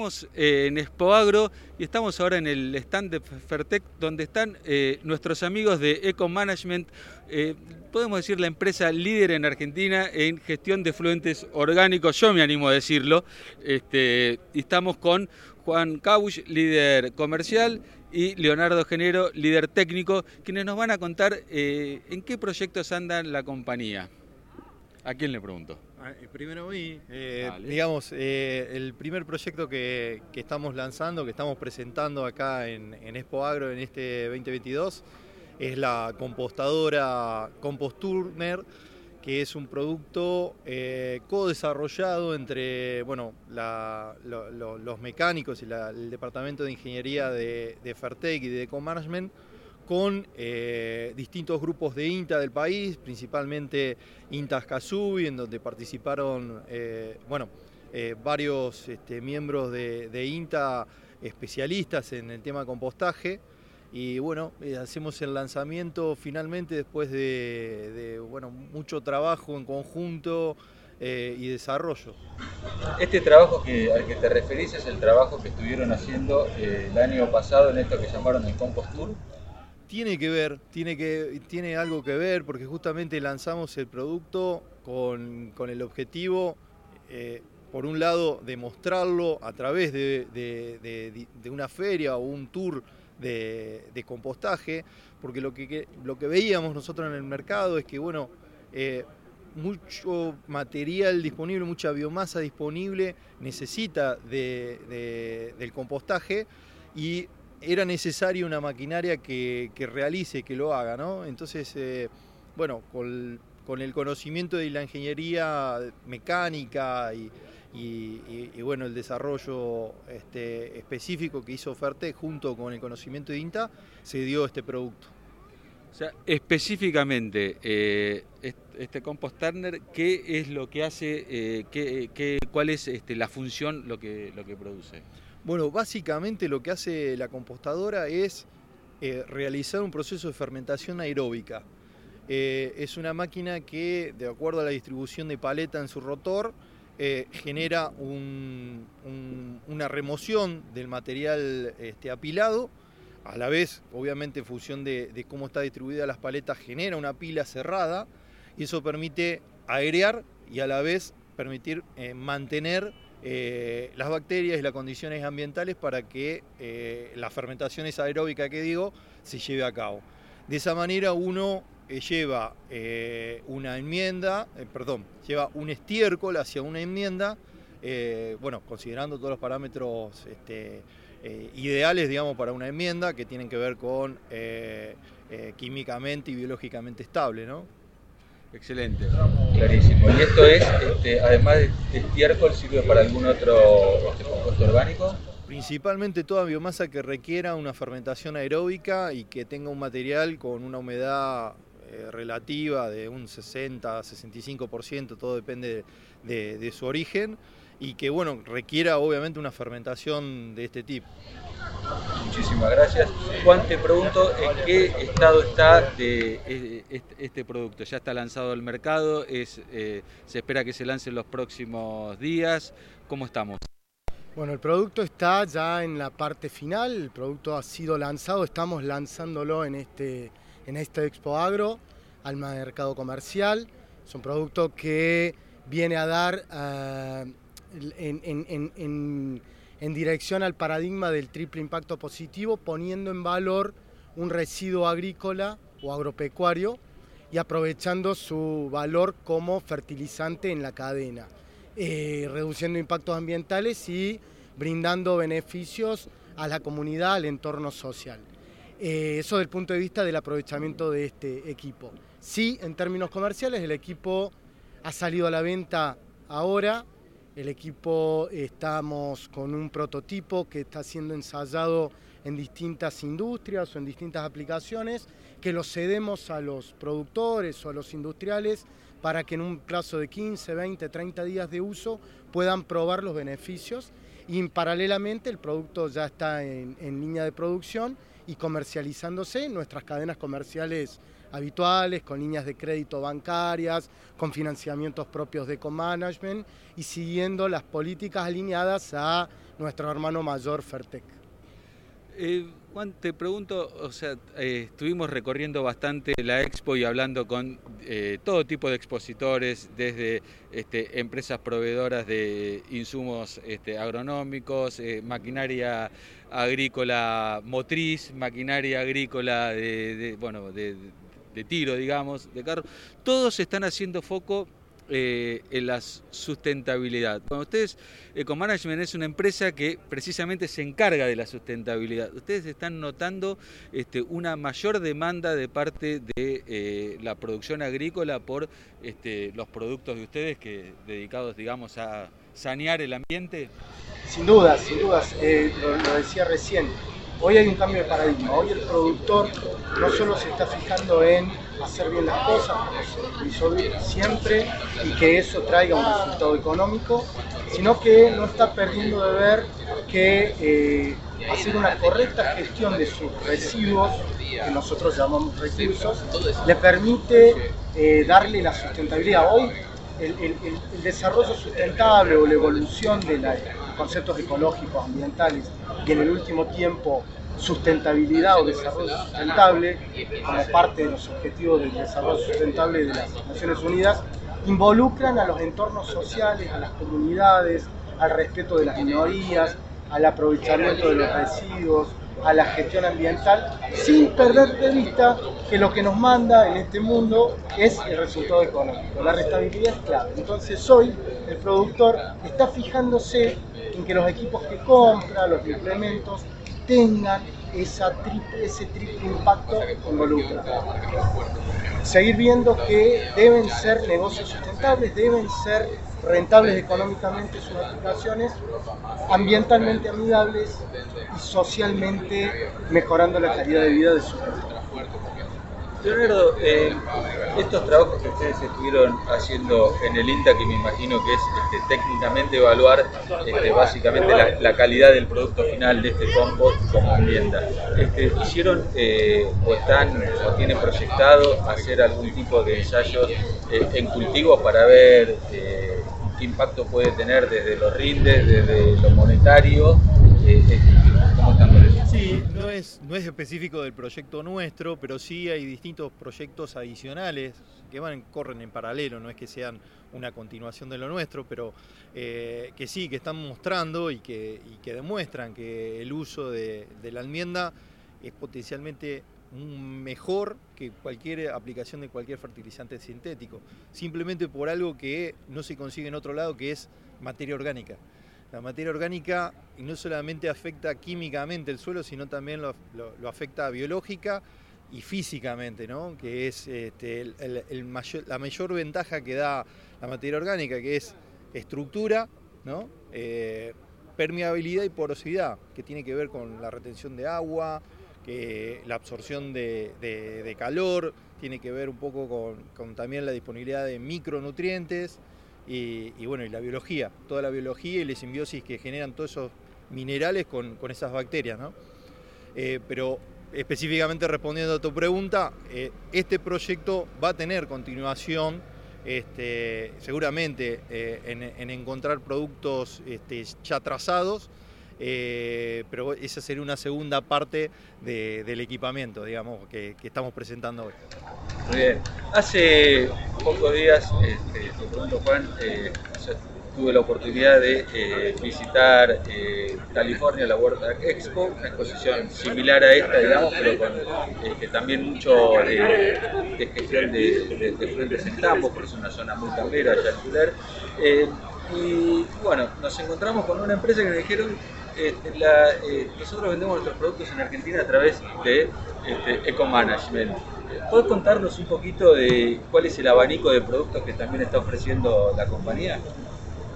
Estamos eh, en Expoagro y estamos ahora en el stand de Fertec donde están eh, nuestros amigos de Eco Management, eh, podemos decir la empresa líder en Argentina en gestión de fluentes orgánicos, yo me animo a decirlo. Este, estamos con Juan Cabuch, líder comercial, y Leonardo Genero, líder técnico, quienes nos van a contar en qué proyectos anda la compañía. ¿A quién le pregunto? Ah, eh, primero hoy, eh, digamos, eh, el primer proyecto que, estamos lanzando, que estamos presentando acá en, Expo Agro en este 2022, es la compostadora Composturner, que es un producto co-desarrollado entre bueno, los mecánicos y el departamento de ingeniería de, de Fertec y de Ecomanagement con eh, distintos grupos de INTA del país, principalmente INTA Casubi, en donde participaron eh, bueno, eh, varios este, miembros de, INTA especialistas en el tema compostaje. Y bueno, hacemos el lanzamiento finalmente después de, bueno, mucho trabajo en conjunto y desarrollo. Este trabajo al que te referís es el trabajo que estuvieron haciendo el año pasado en esto que llamaron el Compost Tour tiene que ver, tiene, que, tiene algo que ver porque justamente lanzamos el producto con, el objetivo, eh, por un lado, de mostrarlo a través de, una feria o un tour de, compostaje, porque lo que, lo que veíamos nosotros en el mercado es que, bueno, eh, mucho material disponible, mucha biomasa disponible necesita del compostaje y era necesaria una maquinaria que, realice, que lo haga, ¿no? Entonces, eh, bueno, con, el conocimiento de la ingeniería mecánica y, bueno, el desarrollo este, específico que hizo Ferte junto con el conocimiento de INTA, se dio este producto. O sea, específicamente, eh, este Compost Turner, ¿qué es lo que hace, eh, qué, cuál es este, la función, lo que, lo que produce? Bueno, básicamente lo que hace la compostadora es eh, realizar un proceso de fermentación aeróbica. Eh, es una máquina que, de acuerdo a la distribución de paleta en su rotor, eh, genera una remoción del material este, apilado. A la vez, obviamente, en función de, cómo está distribuida las paletas, genera una pila cerrada y eso permite airear y a la vez permitir mantener eh, las bacterias y las condiciones ambientales para que eh, la fermentación esa aeróbica que digo se lleve a cabo. De esa manera uno eh, lleva una enmienda, perdón, lleva un estiércol hacia una enmienda, bueno, considerando todos los parámetros este, ideales, digamos, para una enmienda que tienen que ver con químicamente y biológicamente estable, ¿no? Excelente. Clarísimo. ¿Y esto es, este, además de estiércol, sirve para algún otro este, compuesto orgánico? Principalmente toda biomasa que requiera una fermentación aeróbica y que tenga un material con una humedad eh, relativa de un 60-65%, todo depende de su origen, y que bueno, requiera obviamente una fermentación de este tipo. Muchísimas gracias. Juan, te pregunto en qué estado está de eh, este producto. ¿Ya está lanzado al mercado? Es, eh, ¿Se espera que se lance en los próximos días? ¿Cómo estamos? Bueno, el producto está ya en la parte final, el producto ha sido lanzado, estamos lanzándolo en este, en este Expo Agro al mercado comercial. Es un producto que viene a dar eh, en dirección al paradigma del triple impacto positivo, poniendo en valor un residuo agrícola o agropecuario y aprovechando su valor como fertilizante en la cadena, eh, reduciendo impactos ambientales y brindando beneficios a la comunidad, al entorno social. Eh, eso desde el punto de vista del aprovechamiento de este equipo. Sí, en términos comerciales, el equipo ha salido a la venta ahora, el equipo estamos con un prototipo que está siendo ensayado en distintas industrias o en distintas aplicaciones, que lo cedemos a los productores o a los industriales para que en un plazo de 15, 20, 30 días de uso puedan probar los beneficios. Y paralelamente el producto ya está en, en línea de producción y comercializándose. En nuestras cadenas comerciales habituales, con líneas de crédito bancarias, con financiamientos propios de co-management y siguiendo las políticas alineadas a nuestro hermano mayor Fertec. Eh, Juan, te pregunto, o sea, eh, estuvimos recorriendo bastante la expo y hablando con eh, todo tipo de expositores, desde este, empresas proveedoras de insumos este, agronómicos, maquinaria agrícola motriz, maquinaria agrícola de, bueno, de, de tiro, digamos, de carro. Todos están haciendo foco eh, en la sustentabilidad. Cuando ustedes, Ecomanagement es una empresa que precisamente se encarga de la sustentabilidad. Ustedes están notando este, una mayor demanda de parte de eh, la producción agrícola por este, los productos de ustedes que dedicados, digamos, a sanear el ambiente. Sin dudas, sin dudas, eh, lo decía recién. Hoy hay un cambio de paradigma. Hoy el productor no solo se está fijando en hacer bien las cosas, como se siempre, y que eso traiga un resultado económico, sino que no está perdiendo de ver que eh, hacer una correcta gestión de sus residuos, que nosotros llamamos recursos, le permite eh, darle la sustentabilidad. Hoy el, desarrollo sustentable o la evolución de los conceptos ecológicos, ambientales y en el último tiempo sustentabilidad o desarrollo sustentable como parte de los objetivos del desarrollo sustentable de las Naciones Unidas, involucran a los entornos sociales, a las comunidades, al respeto de las minorías, al aprovechamiento de los residuos, a la gestión ambiental, sin perder de vista que lo que nos manda en este mundo es el resultado económico. La restabilidad es clave. Entonces hoy el productor está fijándose en que los equipos que compra, los implementos, tengan ese triple impacto involucrado. Seguir viendo que deben ser negocios sustentables, deben ser rentables económicamente sus aplicaciones, ambientalmente amigables y socialmente mejorando la calidad de vida de sus Leonardo, eh, estos trabajos que ustedes estuvieron haciendo en el INTA, que me imagino que es este, técnicamente evaluar este, básicamente la, calidad del producto final de este compost como vivienda, este, ¿hicieron eh, o están o tienen proyectado hacer algún tipo de ensayos eh, en cultivos para ver qué impacto puede tener desde los rindes, desde lo monetario? ¿Cómo están Sí, no es, no es específico del proyecto nuestro, pero sí hay distintos proyectos adicionales que van, corren en paralelo, no es que sean una continuación de lo nuestro, pero eh, que sí, que están mostrando y que, que demuestran que el uso de, la enmienda es potencialmente mejor que cualquier aplicación de cualquier fertilizante sintético, simplemente por algo que no se consigue en otro lado, que es materia orgánica. La materia orgánica no solamente afecta químicamente el suelo, sino también lo, afecta biológica y físicamente, ¿no? que es este, la mayor ventaja que da la materia orgánica, que es estructura. Eh, permeabilidad y porosidad, que tiene que ver con la retención de agua, la absorción de, calor, tiene que ver un poco con también la disponibilidad de micronutrientes y, bueno, y la biología, toda la biología y la simbiosis que generan todos esos minerales con, esas bacterias. ¿no? Eh, pero específicamente respondiendo a tu pregunta, eh, este proyecto va a tener continuación este, seguramente eh, en, encontrar productos este, ya trazados, pero esa sería una segunda parte del equipamiento, digamos, que, que estamos presentando hoy. Muy bien. Hace pocos días, este, Juan, eh, tuve la oportunidad de eh, visitar eh, California, la World Expo, una exposición similar a esta, digamos, pero con este, también mucho de, gestión de, frentes en campo, porque es una zona muy campera en y bueno, nos encontramos con una empresa que nos dijeron este, nosotros vendemos nuestros productos en Argentina a través de este, Eco Management. ¿Puedes contarnos un poquito de cuál es el abanico de productos que también está ofreciendo la compañía?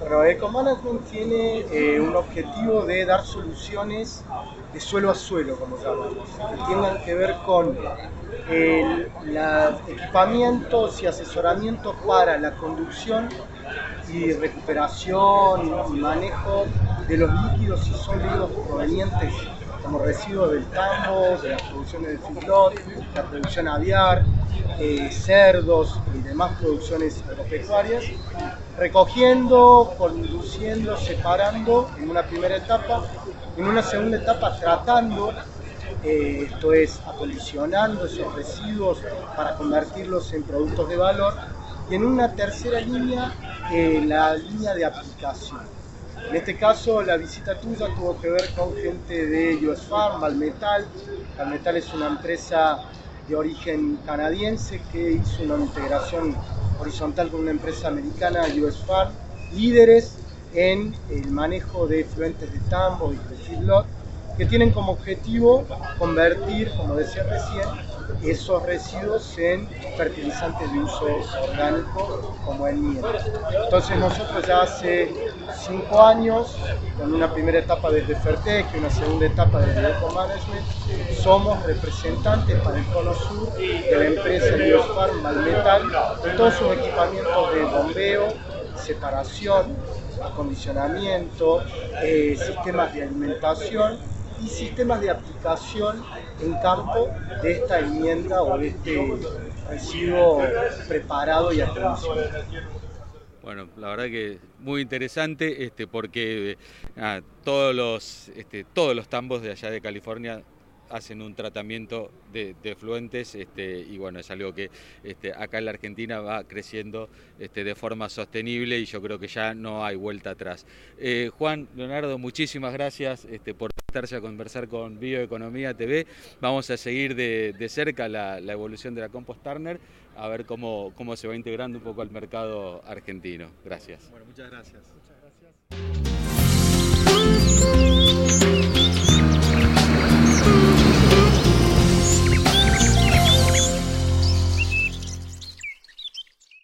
Bueno, EcoManagement tiene eh, un objetivo de dar soluciones de suelo a suelo, como llamamos, que tengan que ver con el, equipamientos y asesoramiento para la conducción y recuperación y manejo de los líquidos y sólidos provenientes como residuos del tambo, de las producciones de feedlot, la producción aviar, eh, cerdos y demás producciones agropecuarias, recogiendo, conduciendo, separando en una primera etapa, en una segunda etapa tratando eh, esto es acondicionando esos residuos para convertirlos en productos de valor y en una tercera línea, la línea de aplicación. En este caso, la visita tuya tuvo que ver con gente de US Farm, Valmetal. Valmetal es una empresa de origen canadiense que hizo una integración horizontal con una empresa americana, US Farm, líderes en el manejo de fluentes de tambo y de feedlot que tienen como objetivo convertir, como decía recién, esos residuos en fertilizantes de uso orgánico como el miel. Entonces nosotros ya hace cinco años, con una primera etapa desde Fertec y una segunda etapa desde Eco Management, somos representantes para el Cono Sur de la empresa Biofarm Malmetal, todos sus equipamientos de bombeo, separación, acondicionamiento, eh, sistemas de alimentación y sistemas de aplicación en campo de esta enmienda o de este residuo preparado y acondicionado. Bueno, la verdad que muy interesante este, porque ah, todos, los, este, todos los tambos de allá de California hacen un tratamiento de, fluentes este, y bueno, es algo que este, acá en la Argentina va creciendo este, de forma sostenible y yo creo que ya no hay vuelta atrás. Eh, Juan, Leonardo, muchísimas gracias este, por estarse a conversar con Bioeconomía TV. Vamos a seguir de, cerca la, evolución de la Compost Turner, a ver cómo, cómo se va integrando un poco al mercado argentino. Gracias. Bueno, muchas gracias. Muchas gracias.